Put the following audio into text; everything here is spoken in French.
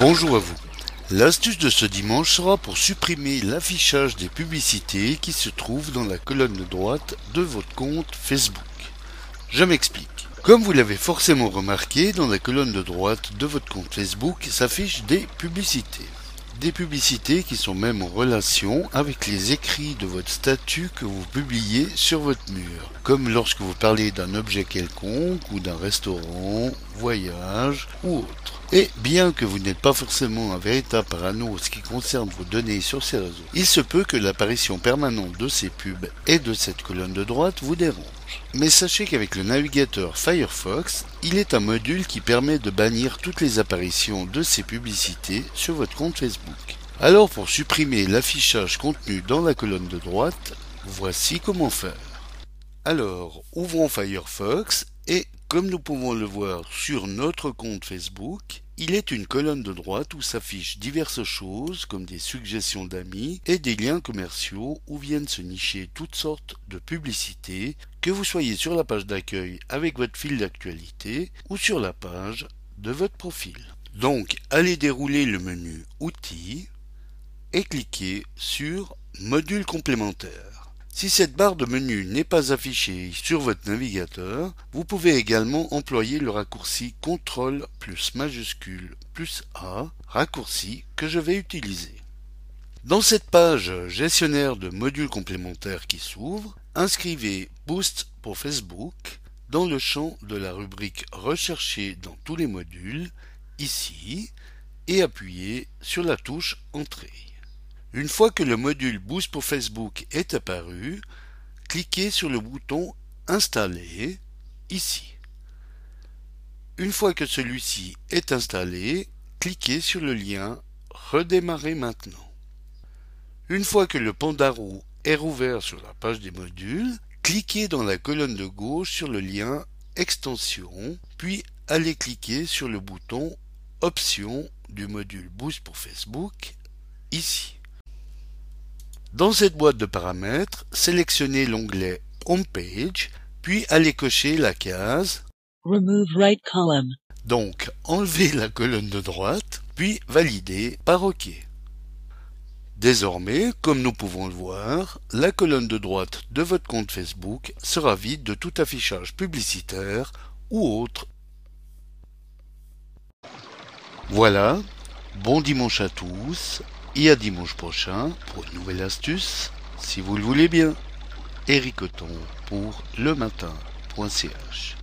Bonjour à vous. L'astuce de ce dimanche sera pour supprimer l'affichage des publicités qui se trouvent dans la colonne droite de votre compte Facebook. Je m'explique. Comme vous l'avez forcément remarqué, dans la colonne de droite de votre compte Facebook s'affichent des publicités. Des publicités qui sont même en relation avec les écrits de votre statut que vous publiez sur votre mur, comme lorsque vous parlez d'un objet quelconque ou d'un restaurant, voyage ou autre. Et bien que vous n'êtes pas forcément un véritable parano en ce qui concerne vos données sur ces réseaux, il se peut que l'apparition permanente de ces pubs et de cette colonne de droite vous dérange. Mais sachez qu'avec le navigateur Firefox, il est un module qui permet de bannir toutes les apparitions de ces publicités sur votre compte Facebook. Alors pour supprimer l'affichage contenu dans la colonne de droite, voici comment faire. Alors, ouvrons Firefox et comme nous pouvons le voir sur notre compte Facebook, il est une colonne de droite où s'affichent diverses choses comme des suggestions d'amis et des liens commerciaux où viennent se nicher toutes sortes de publicités, que vous soyez sur la page d'accueil avec votre fil d'actualité ou sur la page de votre profil. Donc, allez dérouler le menu Outils et cliquez sur Module complémentaire. Si cette barre de menu n'est pas affichée sur votre navigateur, vous pouvez également employer le raccourci CTRL plus majuscule plus A, raccourci que je vais utiliser. Dans cette page gestionnaire de modules complémentaires qui s'ouvre, inscrivez Boost pour Facebook dans le champ de la rubrique Rechercher dans tous les modules, ici, et appuyez sur la touche Entrée. Une fois que le module Boost pour Facebook est apparu, cliquez sur le bouton Installer ici. Une fois que celui-ci est installé, cliquez sur le lien Redémarrer maintenant. Une fois que le pandarou est rouvert sur la page des modules, cliquez dans la colonne de gauche sur le lien Extension, puis allez cliquer sur le bouton Options du module Boost pour Facebook ici. Dans cette boîte de paramètres, sélectionnez l'onglet Homepage, puis allez cocher la case Remove right column. Donc, enlevez la colonne de droite, puis validez par OK. Désormais, comme nous pouvons le voir, la colonne de droite de votre compte Facebook sera vide de tout affichage publicitaire ou autre. Voilà, bon dimanche à tous et à dimanche prochain pour une nouvelle astuce, si vous le voulez bien. Eric pour le matin.ch